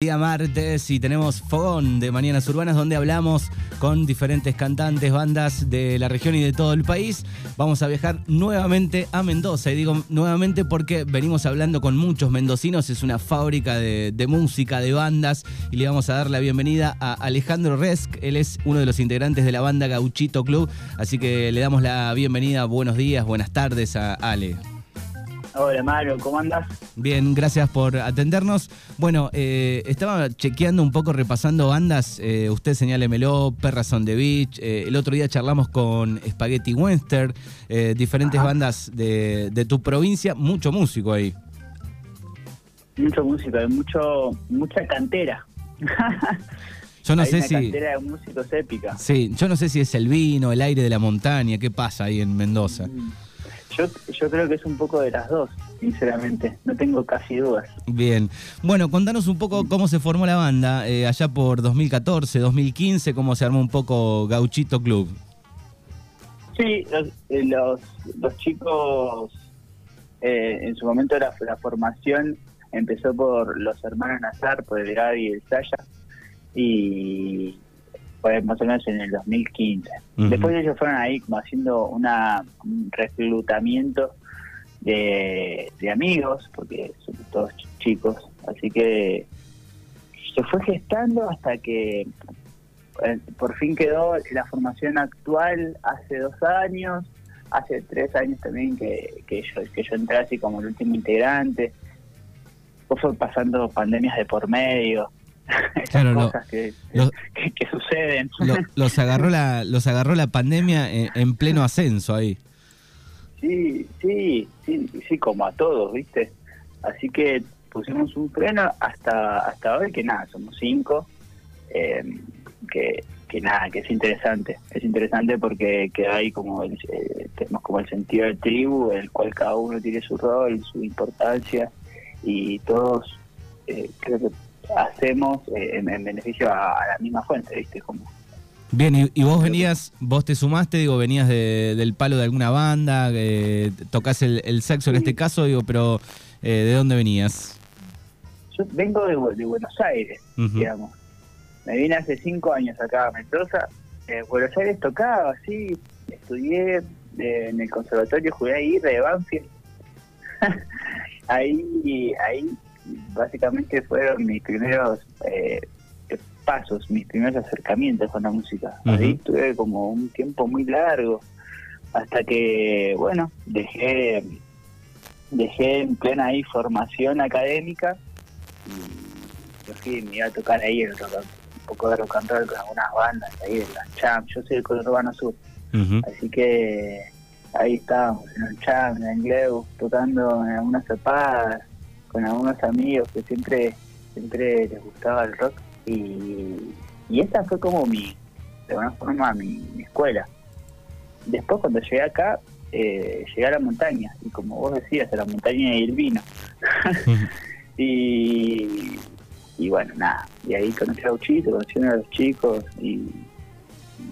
Día martes y tenemos Fogón de Mañanas Urbanas donde hablamos con diferentes cantantes, bandas de la región y de todo el país. Vamos a viajar nuevamente a Mendoza. Y digo nuevamente porque venimos hablando con muchos mendocinos, es una fábrica de, de música, de bandas. Y le vamos a dar la bienvenida a Alejandro Resk, él es uno de los integrantes de la banda Gauchito Club, así que le damos la bienvenida, buenos días, buenas tardes a Ale. Hola Mario, ¿cómo andas? Bien, gracias por atendernos. Bueno, eh, estaba chequeando un poco, repasando bandas. Eh, usted señálemelo, Perras on the Beach. Eh, el otro día charlamos con Spaghetti Western, eh, diferentes Ajá. bandas de, de tu provincia. Mucho músico ahí. Mucho músico, hay mucho, mucha cantera. Yo no hay sé una si. cantera de músicos épica. Sí, yo no sé si es el vino, el aire de la montaña, qué pasa ahí en Mendoza. Mm. Yo, yo creo que es un poco de las dos, sinceramente. No tengo casi dudas. Bien. Bueno, contanos un poco cómo se formó la banda eh, allá por 2014, 2015, cómo se armó un poco Gauchito Club. Sí, los, eh, los, los chicos, eh, en su momento la, la formación empezó por los hermanos Nazar, por el Gaby y el Saya, y fue más o menos en el 2015. Ujú. Después ellos fueron ahí como haciendo una, un reclutamiento de, de amigos, porque son todos ch- chicos, así que se fue gestando hasta que eh, por fin quedó la formación actual hace dos años, hace tres años también que, que, yo, que yo entré así como el último integrante, fue pasando pandemias de por medio, Claro, lo- cosas que, lo- que, que suceden. Lo- los agarró la los agarró la pandemia en, en pleno ascenso ahí. Sí, sí, sí, sí, como a todos, ¿viste? Así que pusimos un freno hasta hasta hoy, que nada, somos cinco, eh, que, que nada, que es interesante. Es interesante porque queda ahí como el, eh, tenemos como el sentido de tribu, el cual cada uno tiene su rol, su importancia, y todos eh, creo que hacemos eh, en, en beneficio a, a la misma fuente, ¿viste? Como Bien, y, y vos venías, vos te sumaste, digo, venías de- del palo de alguna banda, eh, tocás el, el saxo en este caso, digo, pero eh, ¿de dónde venías? yo vengo de, Bu- de Buenos Aires, digamos. Me vine hace cinco años acá a Mendoza. En Buenos Aires tocaba, sí. Estudié eh, en el conservatorio, jugué ahí de Banfield. ahí, ahí básicamente fueron mis primeros eh, pasos, mis primeros acercamientos con la música. Ahí tuve como un tiempo muy largo hasta que, bueno, dejé dejé en plena ahí formación académica y yo fui, me iba a tocar ahí el rock, un poco de rock and roll con algunas bandas ahí de las champs, yo soy del Conurbano Sur, Ujú. así que ahí estábamos en el champ, en el Gleu, tocando en algunas zapadas, con algunos amigos que siempre, siempre les gustaba el rock. Y, y esa fue como mi, de alguna forma mi, mi escuela. Después cuando llegué acá, eh, llegué a la montaña. Y como vos decías, a la montaña y el vino. y, y bueno, nada, y ahí conocí a Gauchito, conocí a los chicos. Y,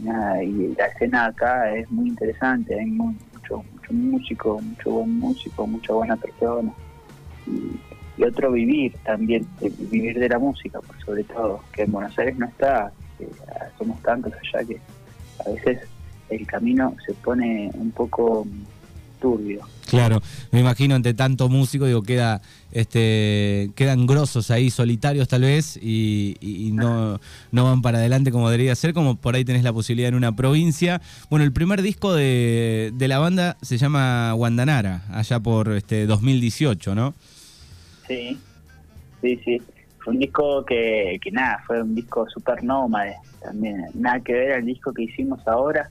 nada, y la escena acá es muy interesante, hay mu- mucho, mucho músico, mucho buen músico, mucha buena persona. Y, y otro vivir también, de- vivir de la música por sobre todo, que en Buenos Aires no está, ah, somos tantos allá que a veces el camino se pone un poco turbio. Claro, me imagino entre tanto músico, digo, queda, este, quedan grosos ahí, solitarios tal vez, y, y no, no van para adelante como debería ser, como por ahí tenés la posibilidad en una provincia. Bueno, el primer disco de, de la banda se llama Guandanara, allá por este 2018, ¿no? Sí, sí, sí. Fue un disco que, que nada, fue un disco super nómade también. Nada que ver al disco que hicimos ahora.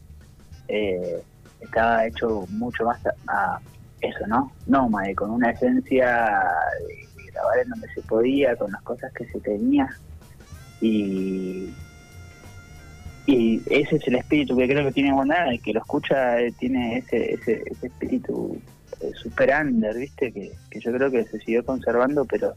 Eh, estaba hecho mucho más a, eso, ¿no? Nómade, con una esencia de, grabar en donde se podía, con las cosas que se tenía. Y, y ese es el espíritu que creo que tiene Guanara, el que lo escucha eh, tiene ese, ese, ese espíritu super under, ¿viste? Que, que yo creo que se siguió conservando, pero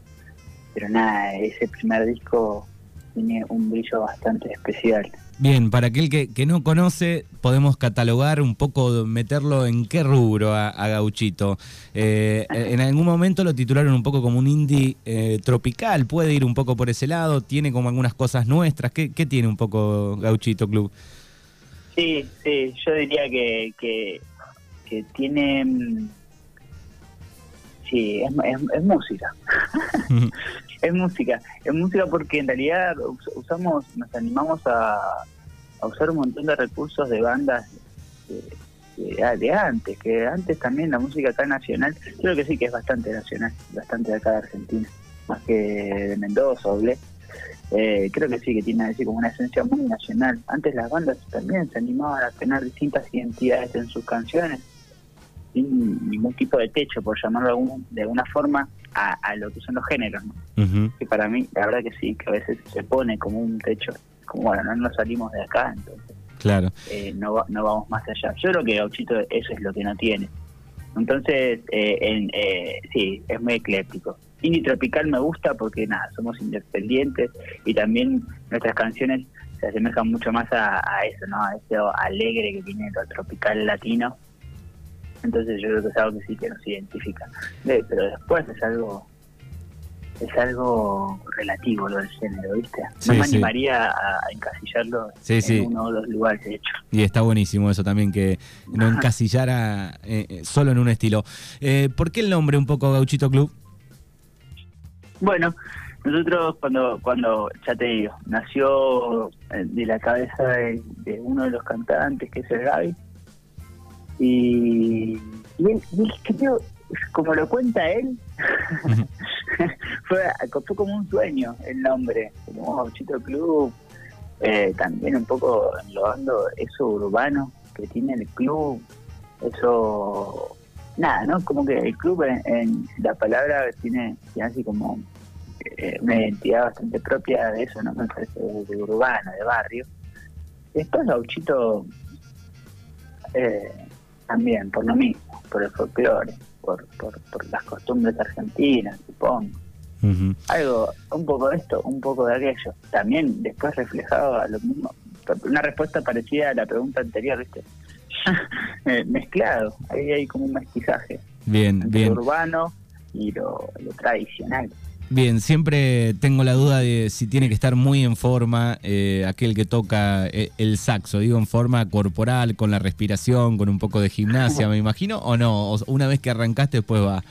pero nada, ese primer disco tiene un brillo bastante especial. Bien, para aquel que, que no conoce, podemos catalogar un poco, meterlo en qué rubro a, Gauchito. Eh, en algún momento lo titularon un poco como un indie eh, tropical, puede ir un poco por ese lado, tiene como algunas cosas nuestras. ¿Qué, qué tiene un poco Gauchito Club? Sí, sí, yo diría que, que, que tiene... Sí, es, es música. es música, es música porque en realidad usamos, nos animamos a, usar un montón de recursos de bandas de, antes, que antes también la música acá nacional, creo que sí que es bastante nacional, bastante de acá de Argentina, más que de Mendoza o eh, creo que sí que tiene así como una esencia muy nacional. Antes las bandas también se animaban a tener distintas identidades en sus canciones, sin ningún tipo de techo, por llamarlo de alguna forma, a, lo que son los géneros, ¿no? Que para mí, la verdad que sí, que a veces se pone como un techo, como bueno, no nos salimos de acá, entonces claro. Eh, no, no vamos más allá. Yo creo que Gauchito eso es lo que no tiene. Entonces, eh, en, eh, sí, es muy ecléctico. Indie Tropical me gusta porque, nada, somos independientes y también nuestras canciones se asemejan mucho más a, eso, ¿no? A ese alegre que tiene lo tropical latino entonces yo creo que es algo que sí que nos identifica. pero después es algo es algo relativo lo del género, ¿viste? No me animaría a, encasillarlo en uno o dos lugares, de hecho. Y está buenísimo eso también, que no encasillara eh, eh, solo en un estilo. Eh, ¿Por qué el nombre un poco Gauchito Club? Bueno, nosotros cuando, cuando ya te digo, nació de la cabeza de, de uno de los cantantes, que es el Gaby, y, él, como lo cuenta él, fue, fue, como un sueño el nombre, como Chito Club, eh, también un poco englobando eso urbano que tiene el club, eso, nada, ¿no? Como que el club en, la palabra tiene, así como eh, una identidad bastante propia de eso, ¿no? Me parece de, urbano, de barrio. Después Gauchito eh, también, por lo mismo, por el folclore, por, por, las costumbres argentinas, supongo. Algo, un poco de esto, un poco de aquello. También después reflejaba lo mismo, una respuesta parecida a la pregunta anterior, ¿viste? Eh, mezclado, ahí hay como un mestizaje. Bien, bien. Lo urbano y lo tradicional. Bien, siempre tengo la duda de si tiene que estar muy en forma eh, aquel que toca eh, el saxo, digo en forma corporal, con la respiración, con un poco de gimnasia, me imagino, o no, una vez que arrancaste después va.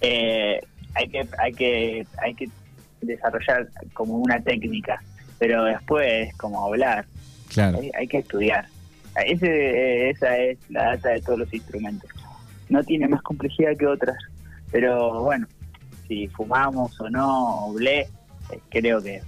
Eh, hay que hay que hay que desarrollar como una técnica, pero después como hablar. Claro. Hay, que estudiar. Ese, esa es la data de todos los instrumentos. No tiene más complejidad que otras, pero bueno si fumamos o no, o ble, eh, creo que eh,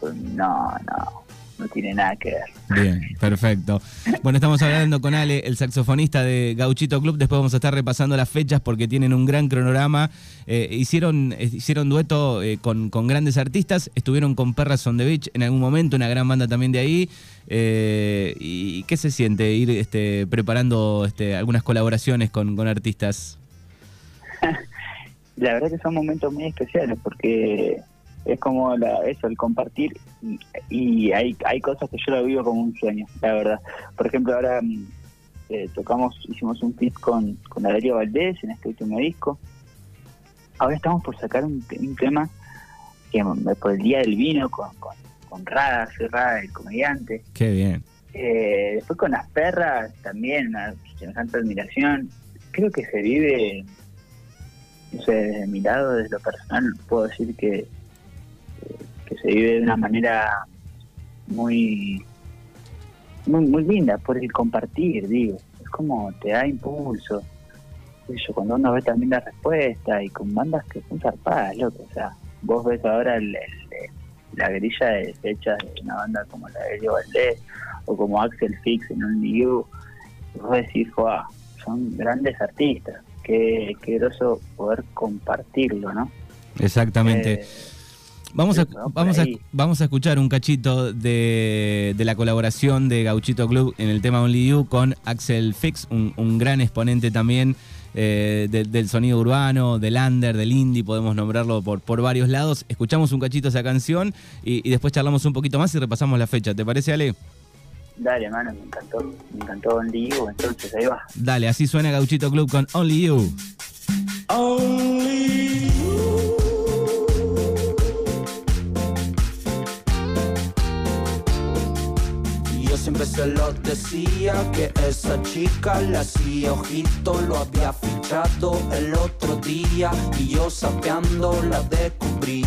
pues, no, no, no tiene nada que ver. Bien, perfecto. Bueno, estamos hablando con Ale, el saxofonista de Gauchito Club. Después vamos a estar repasando las fechas porque tienen un gran cronograma. Eh, hicieron, hicieron dueto con, grandes artistas. Estuvieron con Perras on the Beach en algún momento, una gran banda también de ahí. ¿Y qué se siente ir este, preparando este, algunas colaboraciones con, con artistas? la verdad que son momentos muy especiales porque es como la, eso, el compartir y, hay, hay cosas que yo lo vivo como un sueño, la verdad. Por ejemplo, ahora mm, eh, tocamos, hicimos un fit con, con Valerio Valdés en este último disco. Ahora estamos por sacar un, tema que mm, por el Día del Vino con, con, con Rada, Rada, el comediante. Qué bien. Eh, después con las perras también, una semejante admiración. Creo que se vive no sé, desde mi lado, desde lo personal, puedo decir que, que se vive de una manera muy, muy, muy linda por el compartir, digo. Es como te da impulso. Eso, cuando uno ve también la respuesta y con bandas que son zarpadas, loco. O sea, vos ves ahora la grilla de fechas de una banda como la de Elio Valdés o como Axel Fix en un New, vos decís, son grandes artistas qué, qué groso poder compartirlo, ¿no? Exactamente. Eh, vamos a, vamos, a, vamos a escuchar un cachito de, de, la colaboración de Gauchito Club en el tema Only You con Axel Fix, un, gran exponente también eh, del sonido urbano, del under, del indie, podemos nombrarlo por, por varios lados. Escuchamos un cachito esa canción y, después charlamos un poquito más y repasamos la fecha. ¿Te parece, Ale? Dale, mano, me encantó. Me encantó Only You, entonces ahí va. Dale, así suena Gauchito Club con Only You. Only siempre se lo decía que esa chica la hacía ojito, lo había fichado el otro día y yo sapeando la descubrí.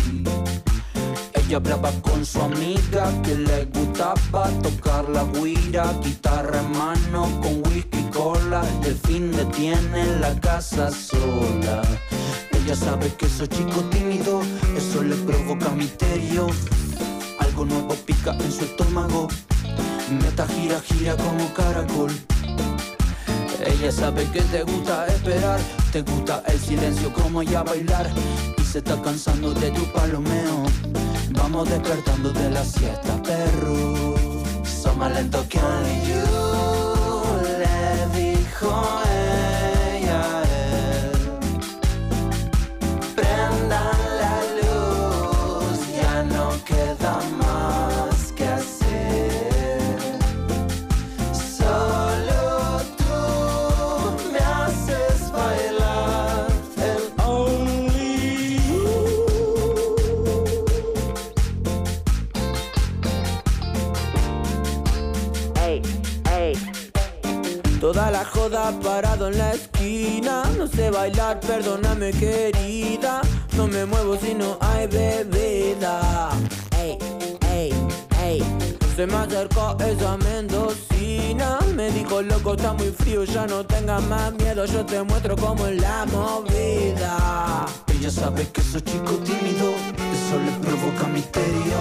Ella hablaba con su amiga que le gustaba tocar la guira, guitarra en mano con whisky cola. Y el fin de tiene la casa sola. Ella sabe que soy chico tímido, eso le provoca misterio. Algo nuevo pica en su estómago Meta gira, gira como caracol. Ella sabe que te gusta esperar, te gusta el silencio como ella bailar y se está cansando de tu palomeo. Vamos despertando de la siesta, perro. Son más lento que parado en la esquina. No sé bailar, perdóname querida. No me muevo si no hay bebida. Ey, ey, ey. Se me acercó esa mendocina. Me dijo, loco, está muy frío, ya no tengas más miedo. Yo te muestro cómo es la movida. Ella sabe que soy chico tímido, eso le provoca misterio.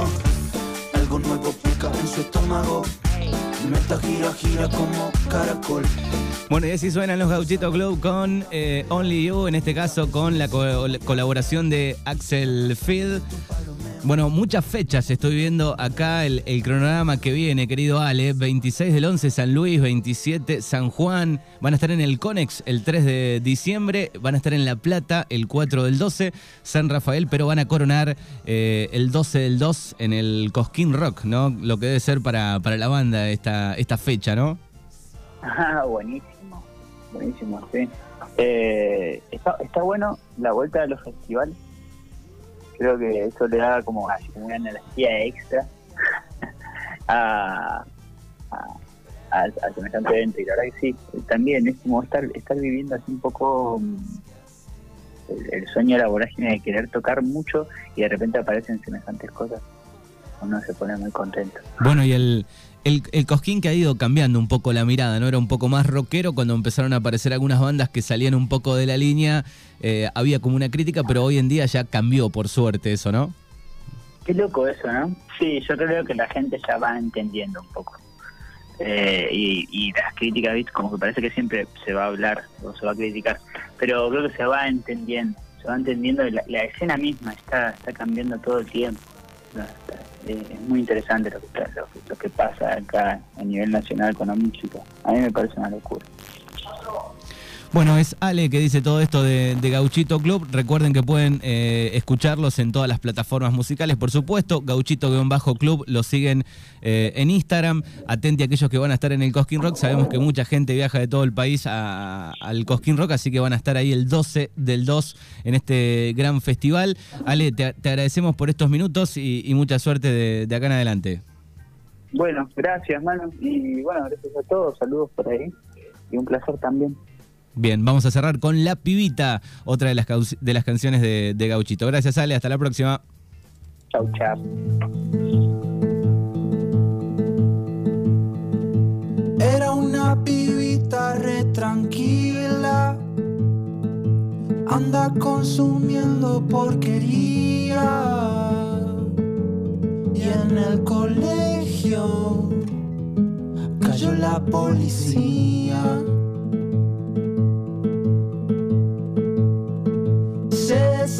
Algo nuevo pica en su estómago. Meta gira, gira como caracol. Bueno, y así suenan los Gauchito Club con eh, Only You, en este caso con la colaboración de Axel Field. Bueno, muchas fechas estoy viendo acá el, cronograma que viene, querido Ale. 26 del 11 San Luis, 27 San Juan. Van a estar en el Conex el 3 de diciembre. Van a estar en La Plata el 4 del 12 San Rafael, pero van a coronar eh, el 12 del 2 en el Cosquín Rock, ¿no? Lo que debe ser para, para la banda esta, esta fecha, ¿no? Ah, buenísimo buenísimo, sí. Eh, está, está bueno la vuelta de los festivales. Creo que eso le da como, una energía extra a, a, semejante evento. Y la verdad que sí, también es como estar, estar viviendo así un poco mm, el, sueño de la vorágine de querer tocar mucho y de repente aparecen semejantes cosas. Uno se pone muy contento. Bueno, y el, el, Cosquín que ha ido cambiando un poco la mirada, ¿no? Era un poco más rockero cuando empezaron a aparecer algunas bandas que salían un poco de la línea. Eh, había como una crítica, pero hoy en día ya cambió, por suerte, eso, ¿no? Qué loco eso, ¿no? Sí, yo creo que la gente ya va entendiendo un poco. Eh, y, las críticas, como que parece que siempre se va a hablar o se va a criticar, pero creo que se va entendiendo, se va entendiendo, la, la escena misma está, está cambiando todo el tiempo. Eh, es muy interesante lo que, lo, que pasa acá a nivel nacional con la música. A mí me parece una locura. Bueno, es Ale que dice todo esto de, Gauchito Club. Recuerden que pueden eh, escucharlos en todas las plataformas musicales, por supuesto. Gauchito-Club lo siguen eh, en Instagram. Atente a aquellos que van a estar en el Cosquín Rock. Sabemos que mucha gente viaja de todo el país al Cosquín Rock, así que van a estar ahí el 12 del 2 en este gran festival. Ale, te, agradecemos por estos minutos y, mucha suerte de, de acá en adelante. Bueno, gracias, mano. Y bueno, gracias a todos. Saludos por ahí. Y un placer también. Bien, vamos a cerrar con La Pibita, otra de las, de las canciones de, Gauchito. Gracias, Ale. Hasta la próxima. Chau, chau. Era una pibita re tranquila. Anda consumiendo porquería. Y en el colegio cayó la policía.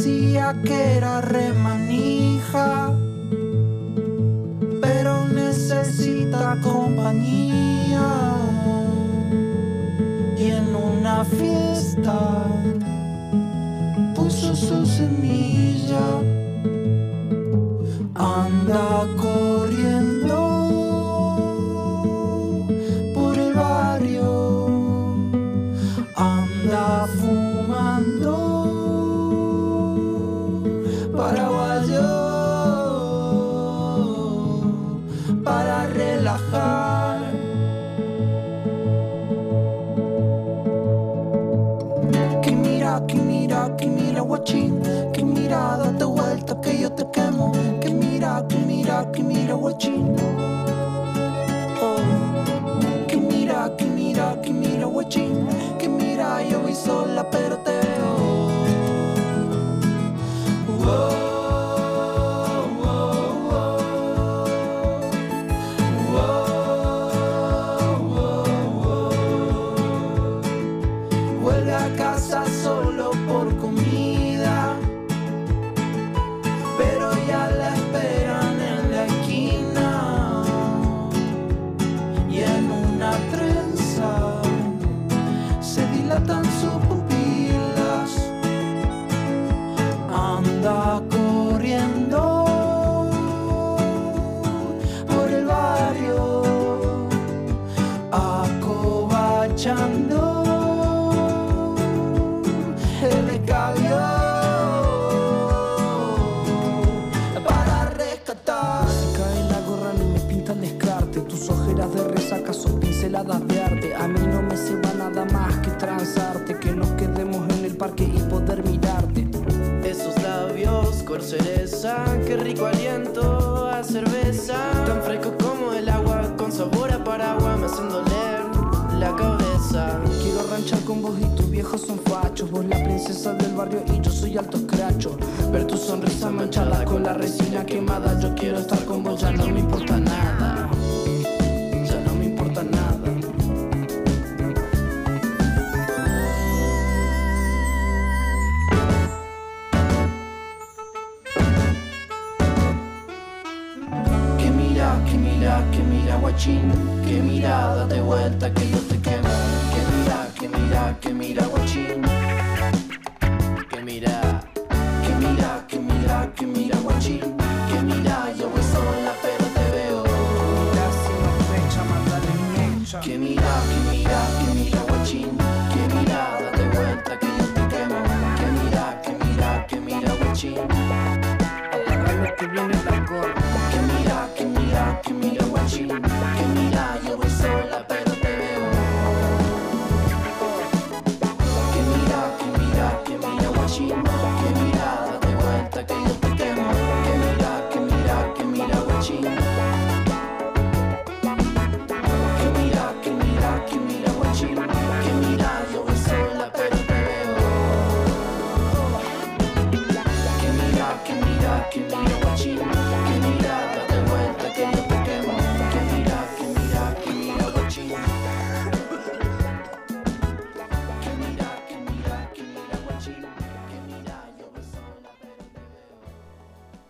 decía que era remanija, pero necesita compañía. Y en una fiesta puso su semilla, anda corriendo. qué rico aliento a cerveza. Tan fresco como el agua, con sabor a paraguas, me hacen doler la cabeza. Quiero ranchar con vos y tus viejos son fachos. Vos la princesa del barrio y yo soy alto escracho. Ver tu sonrisa manchada con la resina quemada. Yo quiero estar con vos, ya no me importa nada. que mira, date vuelta que yo te quemo. Que mira, que mira, que mira guachín, que mira.